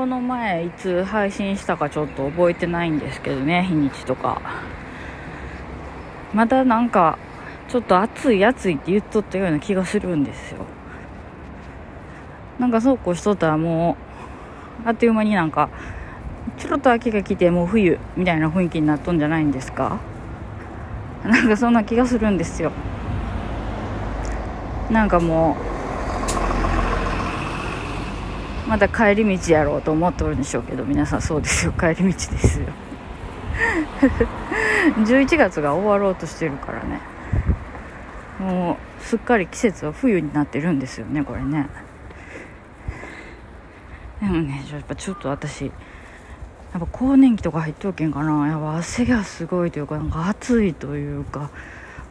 この前いつ配信したかちょっと覚えてないんですけどね日にちとか。まだなんかちょっと暑い暑いって言っとったような気がするんですよ。なんかそうこうしとったらもうあっという間になんかちょろっと秋が来てもう冬みたいな雰囲気になっとんじゃないんですか？なんかそんな気がするんですよ。なんかもうまた帰り道やろうと思っておるんでしょうけど皆さんそうですよ。帰り道ですよ。11月が終わろうとしてるからね。もうすっかり季節は冬になってるんですよねこれね。でもねやっぱちょっと私やっぱ更年期とか入っておけんかな。やっぱ汗がすごいというかなんか暑いというか。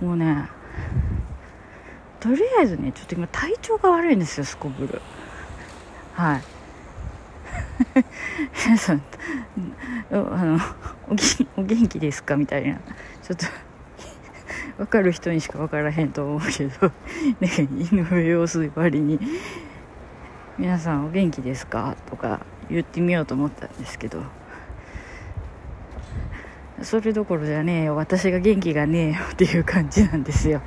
もうねとりあえずねちょっと今体調が悪いんですよすこぶる。はい。皆さんあのおお元気ですか？みたいな。ちょっと 分かる人にしか分からへんと思うけど、ね、犬の様子割に「皆さんお元気ですか?」とか言ってみようと思ったんですけど。それどころじゃねえよ。私が元気がねえよっていう感じなんですよ。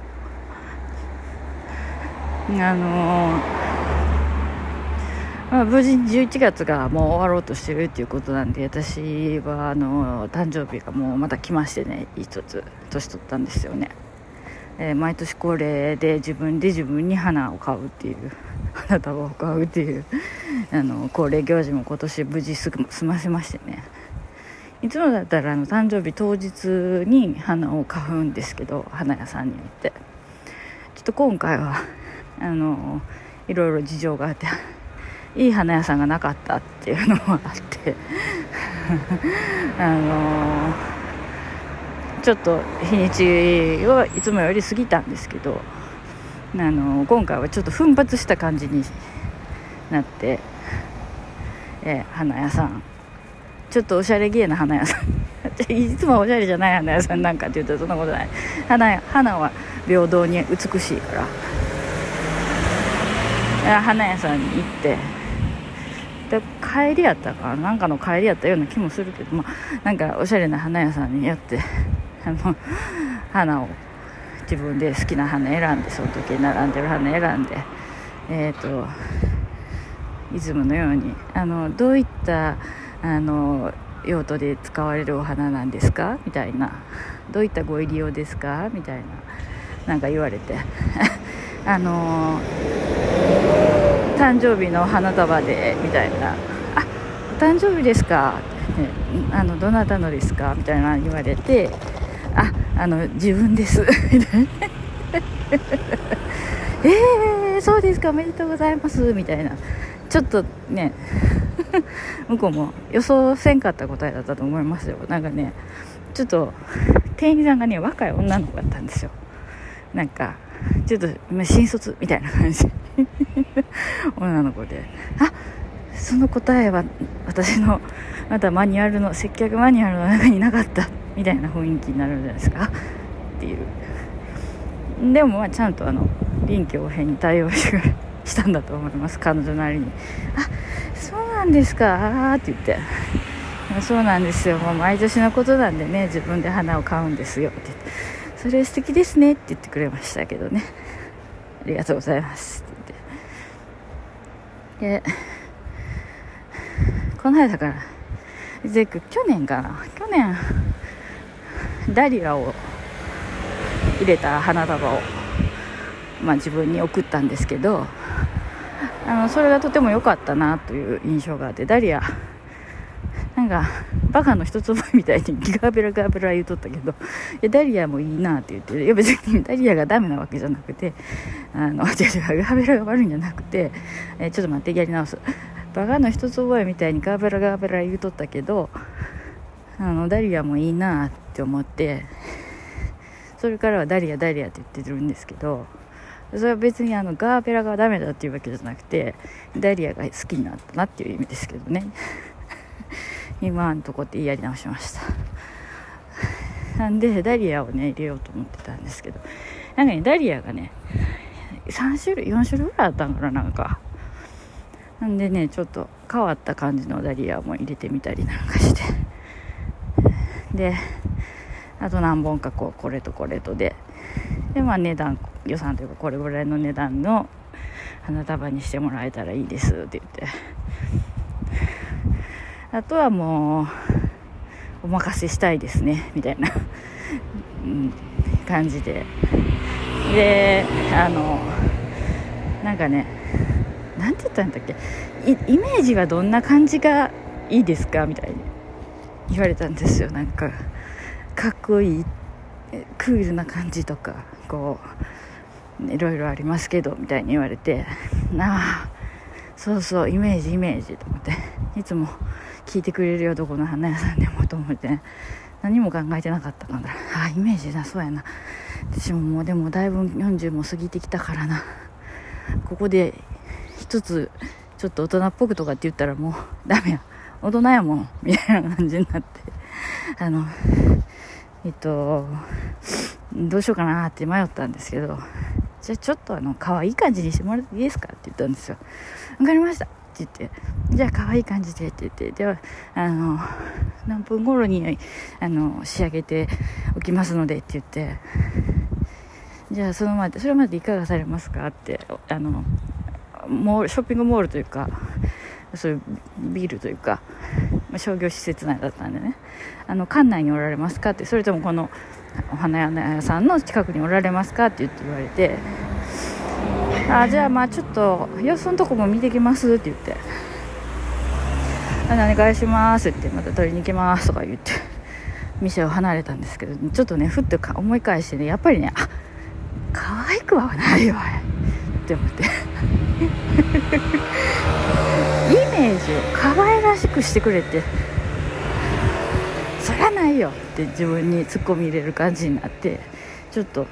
あのーまあ、無事に11月がもう終わろうとしてるっていうことなんで私はあの誕生日がもうまた来ましてね一つ年取ったんですよね、えー、毎年恒例で自分で自分に花を買うっていう 花束を買うっていうあの恒例行事も今年無事すぐ済ませましてね。いつもだったらあの誕生日当日に花を買うんですけど花屋さんに行って。ちょっと今回はあのいろいろ事情があっていい花屋さんがなかったっていうのもあって。あのちょっと日にちはいつもより過ぎたんですけどあの今回はちょっと奮発した感じになって、え花屋さん。ちょっとおしゃれげな花屋さん。いつもおしゃれじゃない花屋さんなんかって言うとそんなことない。花花は平等に美しいから。花屋さんに行って。帰りやったかな。んかの帰りやったような気もするけど、まあ、なんかおしゃれな花屋さんにやって あの花を自分で好きな花選んでその時並んでる花選んでえっ、ー、といつものようにあのどういったあの用途で使われるお花なんですか？みたいな。どういったご入り用ですか？みたいななんか言われて。あの誕生日の花束でみたいな「誕生日ですか」、あのどなたのですか?」みたいな言われて「ああの自分です」みたいな「えー、そうですか。おめでとうございます」みたいな。ちょっとね向こうも予想せんかった答えだったと思いますよ。なんかねちょっと店員さんがね若い女の子だったんですよ。なんかちょっと新卒みたいな感じ。女の子で。その答えは私の またマニュアルの接客マニュアルの中になかった みたいな雰囲気になるんじゃないですか。っていう。でもまあちゃんとあの臨機応変に対応してしたんだと思います。彼女なりに。あそうなんですか。って言って。そうなんですよ。もう毎年のことなんでね自分で花を買うんですよ。って言って。それ素敵ですね。って言ってくれましたけどね。ありがとうございます。って言って。でこの間から。で去年かな。去年ダリアを入れた花束を、まあ、自分に送ったんですけどあのそれがとても良かったなという印象があってダリアなんかバカの一つ覚えみたいにガーベラガーベラ言うとったけどいダリアもいいなって言っていや別にダリアがダメなわけじゃなくてあの違う違うガベラが悪いんじゃなくて、えちょっと待ってやり直す。バカの一つ覚えみたいにガーベラガーベラ言うとったけどあのダリアもいいなって思ってそれからはダリアダリアって言ってるんですけどそれは別にあのガーベラがダメだっていうわけじゃなくてダリアが好きになったなっていう意味ですけどね。今のとこって言いやり直しました。なんでダリアをね入れようと思ってたんですけどなんかねダリアがね3種類4種類ぐらいあったんかななんか。なんでねちょっと変わった感じのダリアも入れてみたりなんかして。であと何本かこうこれとこれとで。でまあ値段予算というかこれぐらいの値段の花束にしてもらえたらいいですって言って。あとはもうお任せしたいですねみたいな、うん、感じで。であのなんかねなんて言ったんだっけ？イメージはどんな感じがいいですか？みたいに言われたんですよ。なんかかっこいいクールな感じとかこういろいろありますけどみたいに言われてなあそうそうイメージイメージと思っていつも聞いてくれるよどこの花屋さんでもと思って何も考えてなかったからあイメージだそうやな。私ももうでもだいぶ40も過ぎてきたからな。ここで一つちょっと大人っぽくとかって言ったらもうダメや。大人やもんみたいな感じになって。あのえっとどうしようかなって迷ったんですけど。じゃあちょっとあの可愛い感じにしてもらっていいですかって言ったんですよ。わかりましたって言って。じゃあ可愛い感じでって言って。ではあの何分頃にあの仕上げておきますのでって言って。じゃあそのまでそれまでいかがされますかってあのモールショッピングモールというかそういうビールというか商業施設内だったんでね。あの館内におられますかってそれともこのお花屋さんの近くにおられますかって言って言われてあじゃあまあちょっと様子のとこも見てきますって言って。お願いしますってまた取りに行きますとか言って店を離れたんですけどちょっとねふっと思い返してねやっぱりねあ可愛くはないわって思って。イメージを可愛らしくしてくれてそりゃないよって自分にツッコミ入れる感じになってちょっと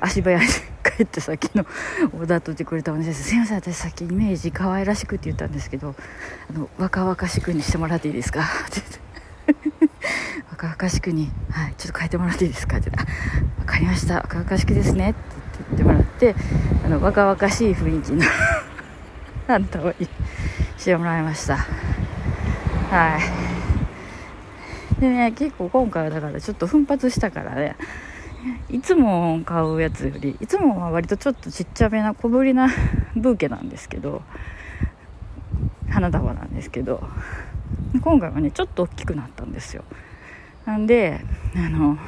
足早に帰ってさっきのオーダー取ってくれたお姉さんすいません私さっきイメージ可愛らしくって言ったんですけどあの若々しくにしてもらっていいですか？って言って。若々しくに、はい、ちょっと変えてもらっていいですか？って言って。分かりました。若々しくですね。って言ってもらってあの若々しい雰囲気のあんたをしてもらいました。はい。でね結構今回はだからちょっと奮発したからね。いつも買うやつよりいつもは割とちょっとちっちゃめな小ぶりなブーケなんですけど花束なんですけど今回はねちょっと大きくなったんですよ。なんであの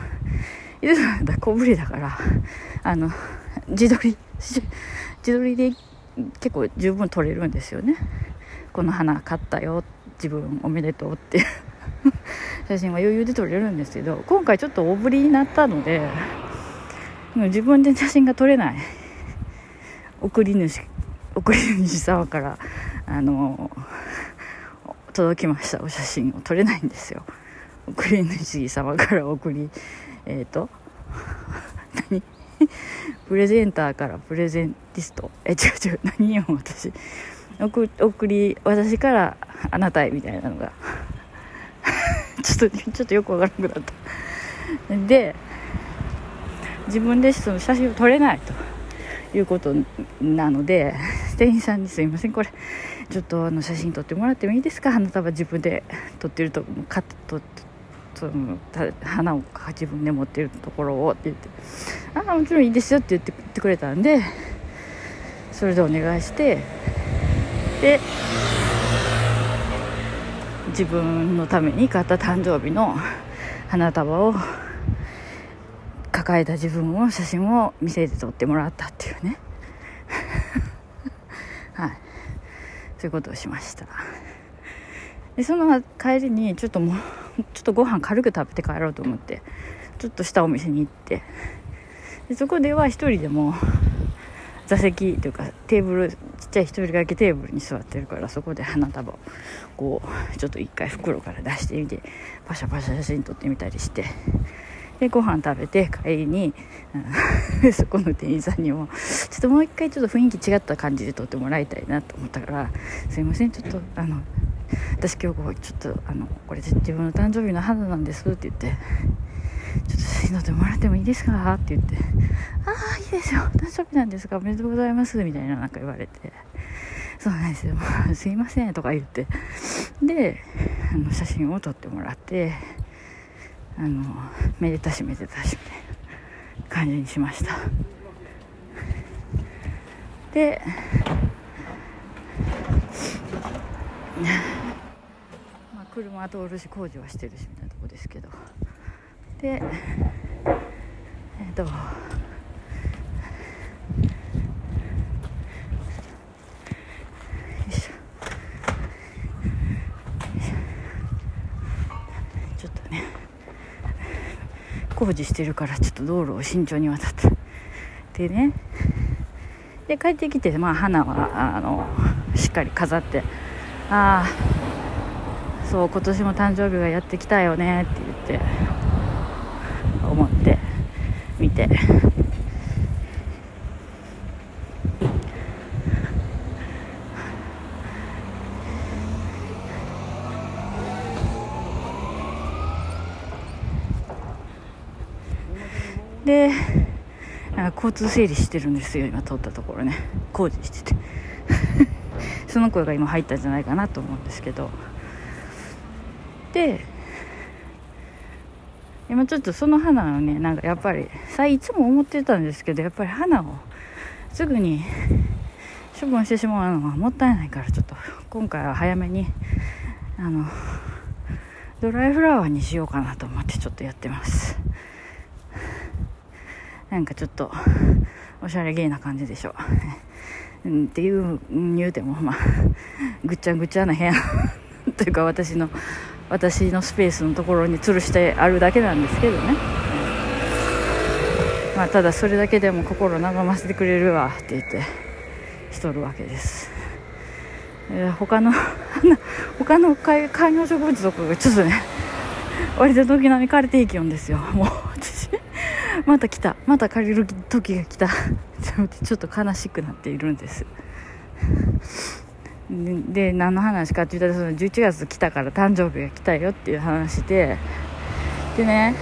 いつもだ小ぶりだからあの自撮り自撮りで結構十分撮れるんですよね。この花買ったよ自分おめでとうって。い う写真は余裕で撮れるんですけど今回ちょっと大ぶりになったのでもう自分で写真が撮れない。送り主送り主様からあの届きました。お写真を撮れないんですよ。送り主様から送りえっ、ー、と何？プレゼンターからプレゼンティスト。え違う違う。何よ私。送送り私からあなたへみたいなのが。ちょっとちょっとよくわからなくなった。で自分でその写真を撮れないということなので店員さんに「すいませんこれ。ちょっとあの写真撮ってもらってもいいですか？花束自分で撮ってるとカットその花を自分で持ってるところをって言って「ああもちろんいいですよ」って言ってくれたんでそれでお願いしてで自分のために買った誕生日の花束を抱えた自分を写真を見せて撮ってもらったっていうね。はい。そういうことをしました。でその帰りにちょっともうちょっとご飯軽く食べて帰ろうと思ってちょっとしたお店に行ってでそこでは一人でも座席というかテーブルちっちゃい一人掛けテーブルに座ってるからそこで花束をこうちょっと一回袋から出してみてパシャパシャ写真撮ってみたりしてでご飯食べて帰りに、うん、そこの店員さんにもちょっともう一回ちょっと雰囲気違った感じで撮ってもらいたいなと思ったからすいませんちょっとあの私今日ちょっとあのこれ自分の誕生日の肌なんですって言ってちょっと写真撮ってもらってもいいですか？って言って。ああいいですよ。誕生日なんですかおめでとうございます。みたいななんか言われて。そうなんですよ「すいません」とか言って。であの写真を撮ってもらってあのめでたしめでたしみたいな感じにしました。でまあ車通るし工事はしてるしみたいなとこですけど。でえっ、と。ちょっとね。工事してるからちょっと道路を慎重に渡ってでね。で帰ってきて、まあ、花はあのしっかり飾って。ああ。そう今年も誕生日がやってきたよねって言って。見て。で交通整理してるんですよ今通ったところね。工事してて。その声が今入ったんじゃないかなと思うんですけど。で今ちょっとその花をねなんかやっぱりさいつも思ってたんですけどやっぱり花をすぐに処分してしまうのはもったいないからちょっと今回は早めにあのドライフラワーにしようかなと思ってちょっとやってます。なんかちょっとおしゃれげな感じでしょ。う、っていう言うてもまあぐっちゃぐちゃな部屋。というか私の私のスペースのところに吊るしてあるだけなんですけどね。まあただそれだけでも心和ませてくれるわって言ってしとるわけです、えー、他の 他の観葉植物とかがちょっとね割と時並み枯れていきよんですよ。もう私また来た。また借りる時が来た。ちょっと悲しくなっているんです。で何の話かって言ったらその11月来たから誕生日が来たよっていう話ででね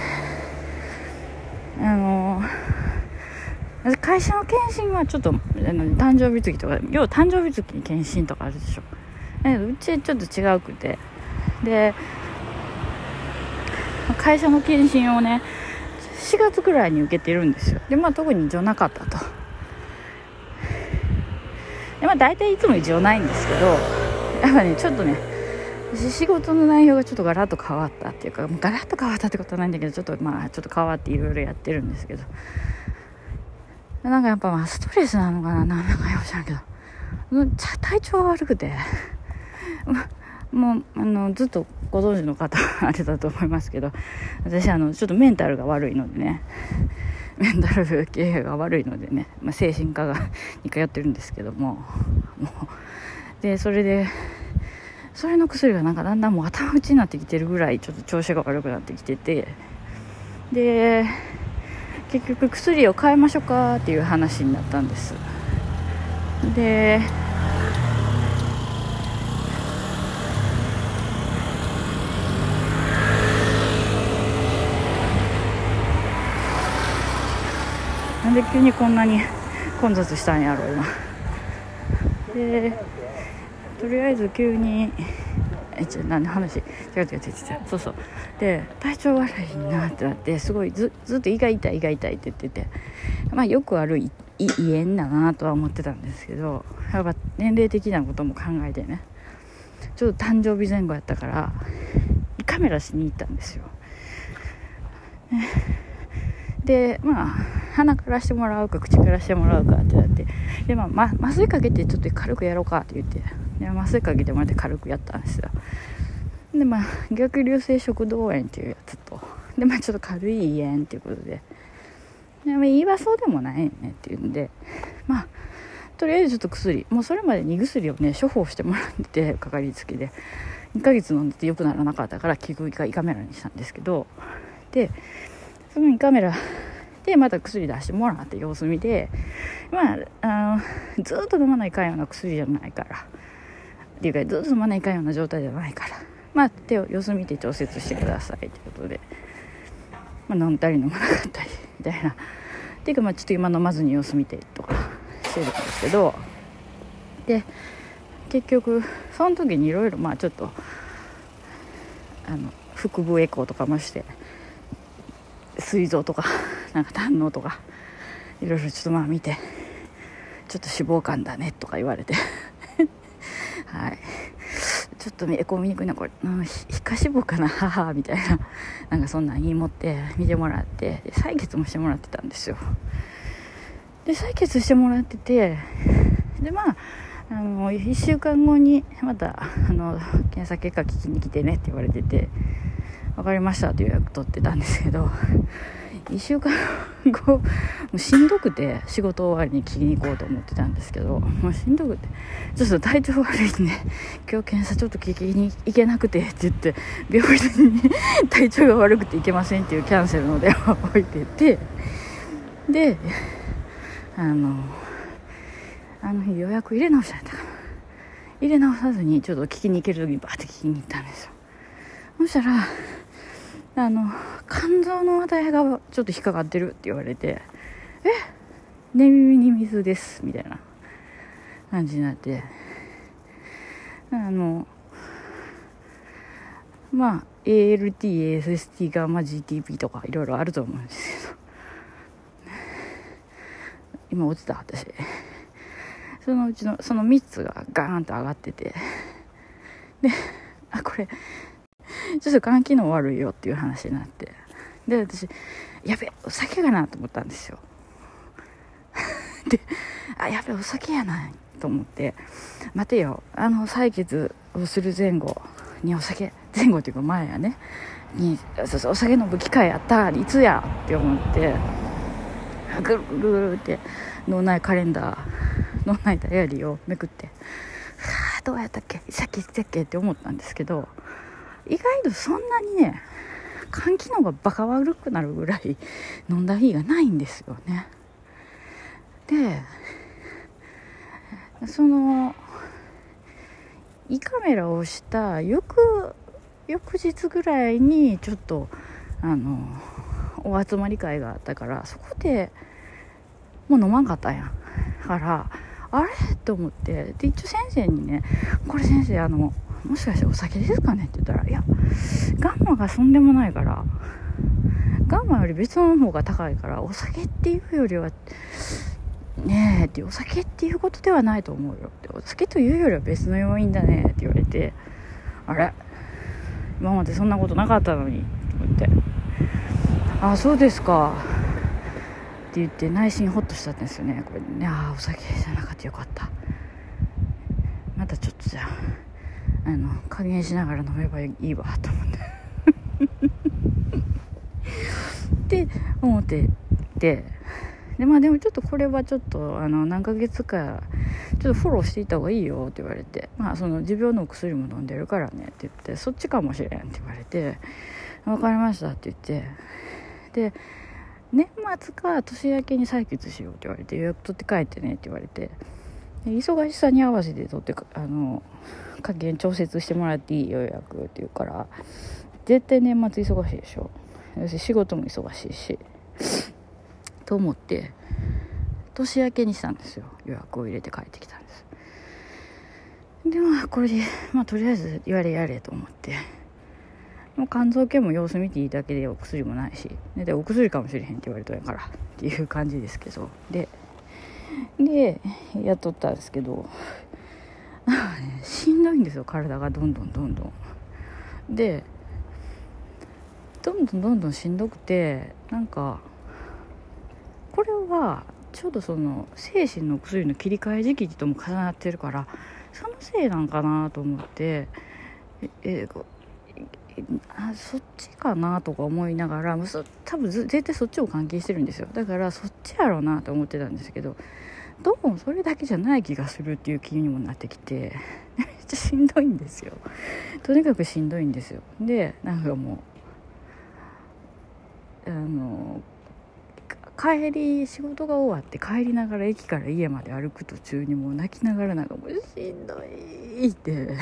あの会社の検診はちょっとあの誕生日月とか要は誕生日月に検診とかあるでしょ。うちちょっと違うくて。で会社の検診をね4月ぐらいに受けてるんですよ。でまあ特に異常なかったと。でまあ大体いつも異常ないんですけどやっぱねちょっとね仕事の内容がちょっとガラッと変わったっていうかガラッと変わったってことはないんだけどちょっとまあちょっと変わっていろいろやってるんですけど。なんかやっぱまあストレスなのかななんかよく知らんけど。体調が悪くて。もうあのずっとご存知の方あれだと思いますけど私あのちょっとメンタルが悪いのでね。メンタル系が悪いのでね、まあ、精神科がに通ってるんですけどももうでそれでそれの薬がなんかだんだんもう頭打ちになってきてるぐらいちょっと調子が悪くなってきててで結局薬を変えましょうかっていう話になったんです。でんで急にこんなに混雑したんやろう今でとりあえず急にえちょ何話違う違う違う違うそうそう。で体調悪いなってなってすごいずずっと胃が痛い胃が痛いって言ってて。まあよくある胃炎だなとは思ってたんですけどやっぱ年齢的なことも考えてね。ちょっと誕生日前後やったからカメラしに行ったんですよ、ね、でまあ鼻からしてもらうか口からしてもらうかってなって。で、まあ、麻酔かけてちょっと軽くやろうかって言って。で麻酔かけてもらって軽くやったんですよ。でまあ逆流性食道炎っていうやつと。でまあちょっと軽い胃炎っていうことで。で、まあ、言いはそうでもないねっていうんで。まあとりあえずちょっと薬。もうそれまでに薬をね処方してもらっててかかりつけで。2ヶ月飲んでて良くならなかったから効く胃カメラにしたんですけど。でその胃カメラでまた薬出してもらって様子見でまああのずっと飲まないかんような薬じゃないから。っていうかずっと飲まないかんような状態じゃないから。まあ手を様子見て調節してくださいということで、まあ、飲んだり飲まなかったりみたいな。っていうかまあちょっと今飲まずに様子見てとかしてるんですけど。で結局その時にいろいろまあちょっとあの腹部エコーとかもして膵臓とか なんか胆のとかいろいろちょっとまあ見てちょっと脂肪肝だねとか言われて。はい。ちょっとエコー見にくいな。これ、うん、皮下脂肪かな？母みたいな。なんかそんなん言い持って見てもらって。採血もしてもらってたんですよ。で採血してもらっててでまああの1週間後にまたあの検査結果聞きに来てねって言われてて。分かりましたって予約取ってたんですけど 1週間後もうしんどくて仕事終わりに聞きに行こうと思ってたんですけど もうしんどくてちょっと体調悪いんで今日検査ちょっと聞きに行けなくてって言って病院に 体調が悪くて行けませんっていうキャンセルの電話を置いててであのあの日予約入れ直しちゃったから入れ直さずにちょっと聞きに行ける時にバーって聞きに行ったんですよ。そしたらあの肝臓の話題がちょっと引っかかってるって言われて「え寝耳に水です」みたいな感じになって。あのまあ ALT、ASST が、まあ、GTP とかいろいろあると思うんですけど。今落ちた私。そのうちのその3つがガーンと上がってて。であこれちょっと肝機能悪いよっていう話になって。で私やべお酒がなと思ったんですよ。であやべお酒やないと思って。待てよ。あの採血をする前後にお酒前後っていうか前やね。にそうそうお酒飲む機会あったいつやって思って。ぐるぐるって脳内カレンダー脳内ダイアリーをめくって。はあどうやったっけ？さっき言ったっけ？って思ったんですけど。意外とそんなにね肝機能がバカ悪くなるぐらい 飲んだ日がないんですよね。でその胃カメラをした翌翌日ぐらいにちょっとあのお集まり会があったからそこでもう飲まんかったや。んからあれ？と思って。で一応先生にね「これ先生あのもしかしてお酒ですかね?」って言ったら「いやガンマがそんでもないからガンマより別の方が高いからお酒っていうよりはねえってお酒っていうことではないと思うよって。お酒というよりは別の要因だねって言われてあれ？今までそんなことなかったのにって思って。あそうですか。って言って内心ホッとしたんですよね。これねああお酒じゃなかった。よかった。またちょっとじゃあ。あの加減しながら飲めばいいわと思って。って思っててでまあでもちょっとこれはちょっとあの何ヶ月かちょっとフォローしていた方がいいよって言われて。まあその持病の薬も飲んでるからねって言ってそっちかもしれんって言われて。分かりましたって言って。で年末か年明けに採血しようって言われて予約取って帰ってねって言われて。忙しさに合わせて取ってあの加減調節してもらっていい予約って言うから絶対年末忙しいでしょ。私仕事も忙しいしと思って年明けにしたんですよ。予約を入れて帰ってきたんです。でまあこれでまあとりあえずやれやれと思って。もう肝臓系も様子見ていいだけでお薬もないしでお薬かもしれへんって言われたんやからっていう感じですけど。ででやっとったんですけどねしんどいんですよ体がどんどんどんどん。でどんどんどんどんしんどくてなんかこれはちょうどその精神の薬の切り替え時期とも重なってるからそのせいなんかなと思ってええあそっちかなとか思いながら多分絶対そっちを関係してるんですよ。だからそっちやろうなと思ってたんですけどどうもそれだけじゃない気がするっていう気にもなってきてめっちゃしんどいんですよ。とにかくしんどいんですよ。でなんかもうあの帰り仕事が終わって帰りながら駅から家まで歩く途中にもう泣きながらなんかもうしんどいって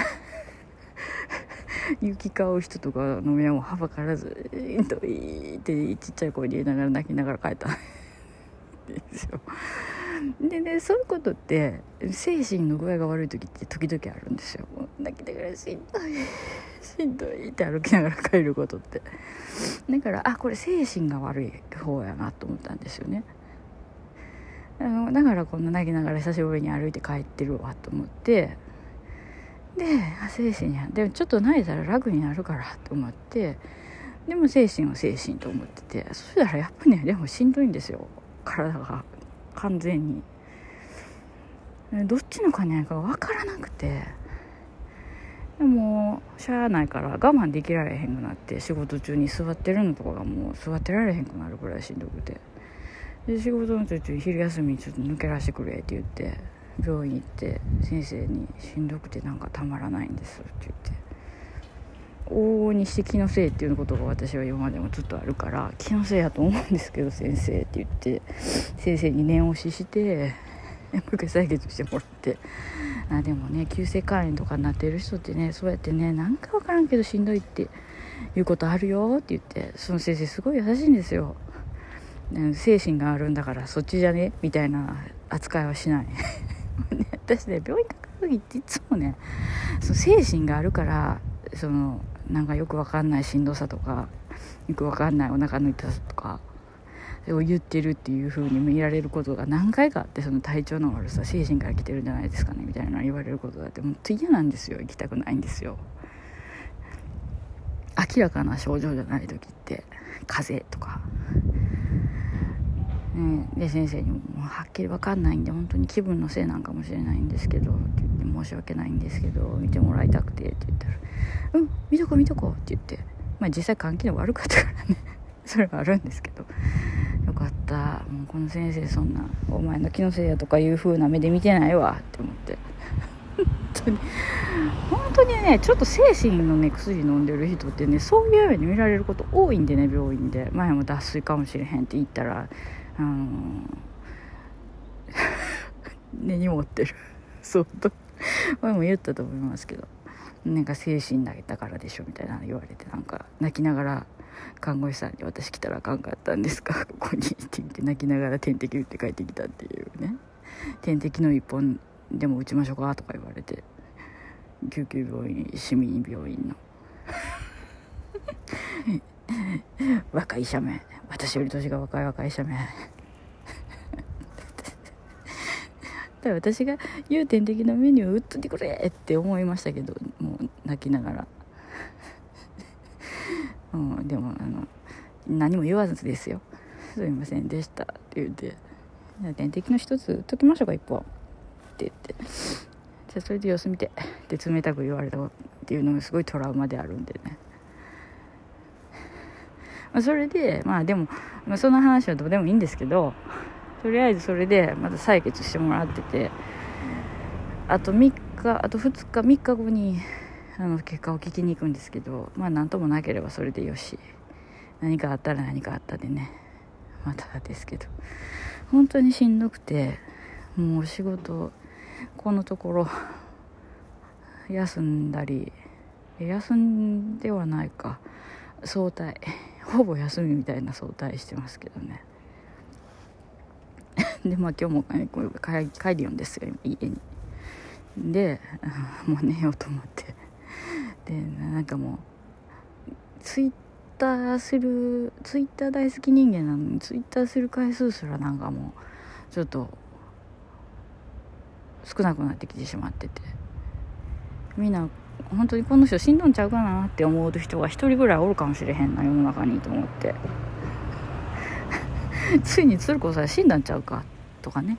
行き交う人とかの目をはばからず「しんどい」ってちっちゃい声で言いながら泣きながら帰ったんですよ。でねそういうことって精神の具合が悪い時って時々あるんですよ。泣きながらしんどいしんどいって歩きながら帰ることって。だからあこれ精神が悪い方やなと思ったんですよね。あのだからこんな泣きながら久しぶりに歩いて帰ってるわと思って。で精神やでもちょっと泣いたら楽になるからと思って。でも精神は精神と思ってて。そしたらやっぱねでもしんどいんですよ。体が。完全に。どっちのかねか分からなくて。でもしゃあないから我慢できられへんくなって仕事中に座ってるのとかがもう座ってられへんくなるぐらいしんどくて。で仕事の途中昼休みちょっと抜けらしてくれって言って病院行って先生に「しんどくてなんかたまらないんです」って言って。往々にして気のせいっていうことが私は今までもずっとあるから気のせいやと思うんですけど先生って言って先生に念押ししてもう一回採血してもらって。あでもね急性肝炎とかになってる人ってねそうやってねなんか分からんけどしんどいっていうことあるよって言ってその先生すごい優しいんですよ。精神があるんだからそっちじゃね？みたいな扱いはしない。私ね病院かかる時っていつもねその精神があるからそのなんかよくわかんないしんどさとかよくわかんないお腹の痛さとかを言ってるっていう風に見られることが何回かあってその体調の悪さ精神から来てるんじゃないですかねみたいな言われることがあってもっと嫌なんですよ行きたくないんですよ。明らかな症状じゃない時って風邪とか、ね、で先生にも「はっきり分かんないんで本当に気分のせいなんかもしれないんですけど」って言って「申し訳ないんですけど見てもらいたくて」って言ったら「うん見とこ見とこ」って言ってまあ実際関係悪かったからね。それはあるんですけどよかった。もうこの先生そんなお前の気のせいやとかいう風な目で見てないわって思って。本当に本当にねちょっと精神のね薬飲んでる人ってねそういうように見られること多いんでね病院で。前も脱水かもしれへんって言ったらあの 根に持ってる。そう 前も言ったと思いますけどなんか精神投げたからでしょみたいなの言われてなんか泣きながら看護師さんに「私来たらあかんかったんですか？ここに」って言って泣きながら点滴打って帰ってきたっていうね。点滴の1本でも打ちましょうかとか言われて救急病院市民病院の。若い医者め私より年が若い若い医者めだ私が言う点滴のメニューを打っといてくれって思いましたけどもう泣きながら。うん、でもあの何も言わずですよ「すいませんでした」って言って「点滴の一つ打っときましょうか一本」って言って「じゃあそれで様子見て」って冷たく言われたっていうのがすごいトラウマであるんでね。まあ、それでまあでも、まあ、その話はどうでもいいんですけど。とりあえずそれでまた採血してもらっててあと3日あと2日3日後にあの結果を聞きに行くんですけどまあ何ともなければそれでよし。何かあったら何かあったでね。またですけど。本当にしんどくてもう仕事このところ休んだり休んではないか。早退。ほぼ休みみたいな早退してますけどね。でまあ今日も帰帰るんですよ家に。で もう寝ようと思って。でなんかもうツイッターするツイッター大好き人間なのにツイッターする回数すらなんかもうちょっと少なくなってきてしまってて。みんな本当にこの人死んどんちゃうかなって思う人が一人ぐらいおるかもしれへんな世の中にと思って。ついに鶴子さん死んだんちゃうかとかね。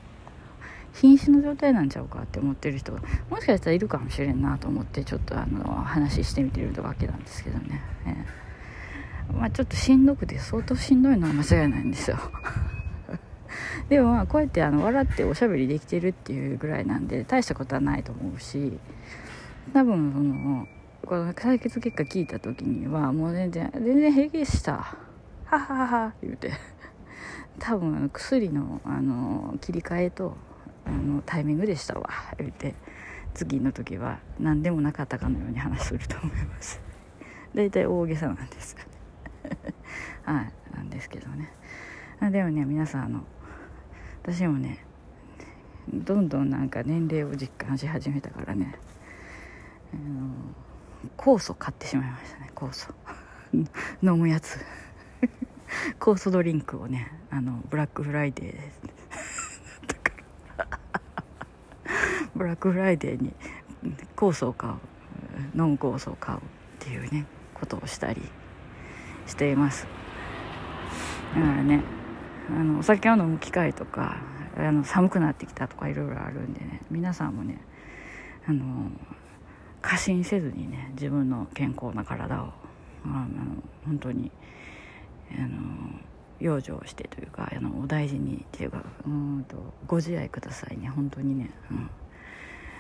瀕死の状態なんちゃうかって思ってる人がもしかしたらいるかもしれんなと思ってちょっとあの話してみてるわけなんですけどね、えー、まあ、ちょっとしんどくて相当しんどいのは間違いないんですよ。でもまあこうやってあの笑っておしゃべりできてるっていうぐらいなんで大したことはないと思うし多分そのこの採血結果聞いた時にはもう全然全然平気でした。はははは言うて。多分薬のあの切り替えとあのタイミングでしたわ。言うて次の時は何でもなかったかのように話すると思います。大体大げさなんです はいなんですけどね。でもね皆さんあの私もねどんどんなんか年齢を実感し始めたからねあの酵素買ってしまいましたね酵素。飲むやつ。酵素ドリンクをねあのブラックフライデー ブラックフライデーに酵素を買うノン酵素を買うっていうねことをしたりしています。だからねあのお酒を飲む機会とかあの寒くなってきたとかいろいろあるんでね皆さんもねあの過信せずにね自分の健康な体をあの本当にあの養生してというかあのお大事にっていうかうんとご自愛くださいね本当にね、うん、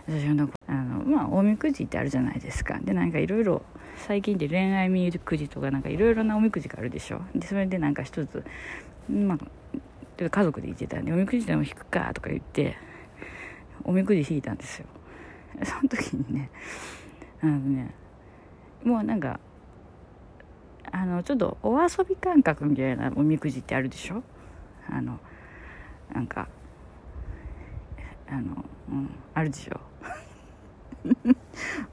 私はあのまあおみくじってあるじゃないですか。でなんかいろいろ最近で恋愛みくじとかなんかいろいろなおみくじがあるでしょ。でそれでなんか一つまあ家族で行ってたんでおみくじでも引くかとか言っておみくじ引いたんですよ。その時にねあのねもうなんかあのちょっとお遊び感覚みたいなおみくじってあるでしょ？あのなんかあの、うん、あるでしょ？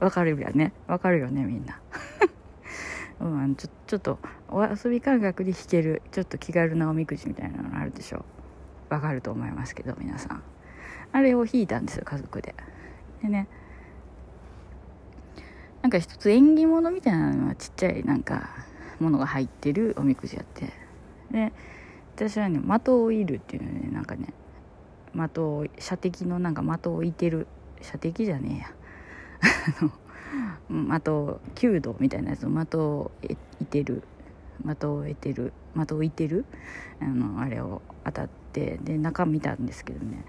わかるよね？わかるよねみんな。うん、ちょちょっとお遊び感覚で弾けるちょっと気軽なおみくじみたいなのあるでしょ？わかると思いますけど皆さん。あれを引いたんですよ家族で。でねなんか一つ縁起物みたいなのはちっちゃいなんかものが入ってるおみくじやって。で私はね的を射るっていうのねなんかね的を射的のなんか的を射てる射的じゃねえや。あの的を弓道みたいなやつを的を射てる的を得てる的を射てるあのあれを当たってで中見たんですけどね。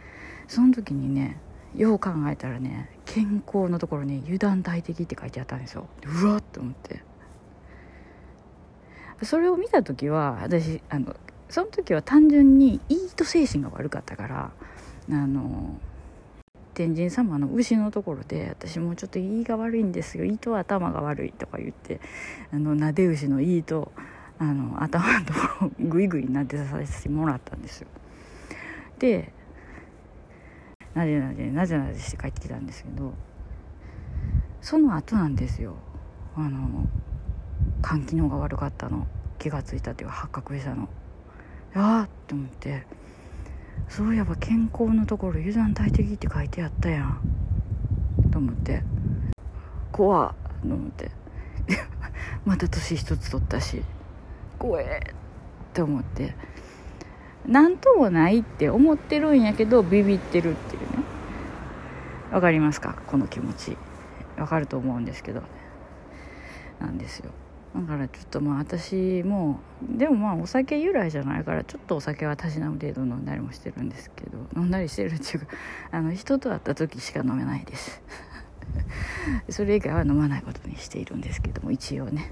その時にねよう考えたらね健康のところに油断大敵って書いてあったんですよ。うわっと思って。それを見た時は私あのその時は単純にイート精神が悪かったからあの天神様の牛のところで私もうちょっと胃が悪いんですよ胃と頭が悪いとか言ってあのなで牛の胃とあの頭のところをグイグイなでさせてもらったんですよ。でなでなでなでなでして帰ってきたんですけどその後なんですよ。あの肝機能が悪かったの。気が付いたっていうか発覚したの。ああって思って。そういえば健康のところ油断大敵って書いてあったやん。と思って。怖っと思って。また年一つ取ったし。怖えって思って。何ともないって思ってるんやけどビビってるっていうね。わかりますか？この気持ち。わかると思うんですけど。なんですよ。だからちょっとまあ私もでもまあお酒由来じゃないからちょっとお酒はたしなむ程度飲んだりもしてるんですけど飲んだりしてるっていうか あの人と会った時しか飲めないです。それ以外は飲まないことにしているんですけども一応ね。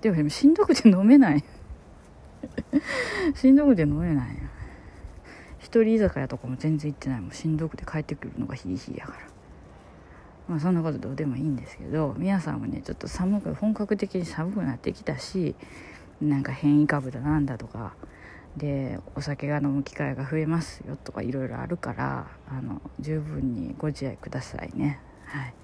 でもしんどくて飲めない。しんどくて飲めない。一人居酒屋とかも全然行ってないもん。しんどくて帰ってくるのがヒーヒーやから。まあそんなことどうでもいいんですけど皆さんもねちょっと寒く本格的に寒くなってきたしなんか変異株だなんだとかでお酒が飲む機会が増えますよとかいろいろあるからあの十分にご自愛くださいね。はい。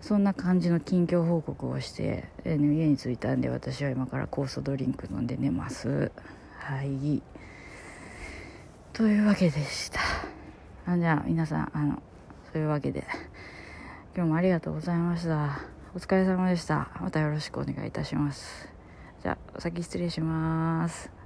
そんな感じの近況報告をして、えー、家に着いたんで私は今から酵素ドリンク飲んで寝ます。はい。というわけでした。あじゃあ皆さんあのそういうわけで今日もありがとうございました。お疲れ様でした。またよろしくお願いいたします。じゃあお先失礼します。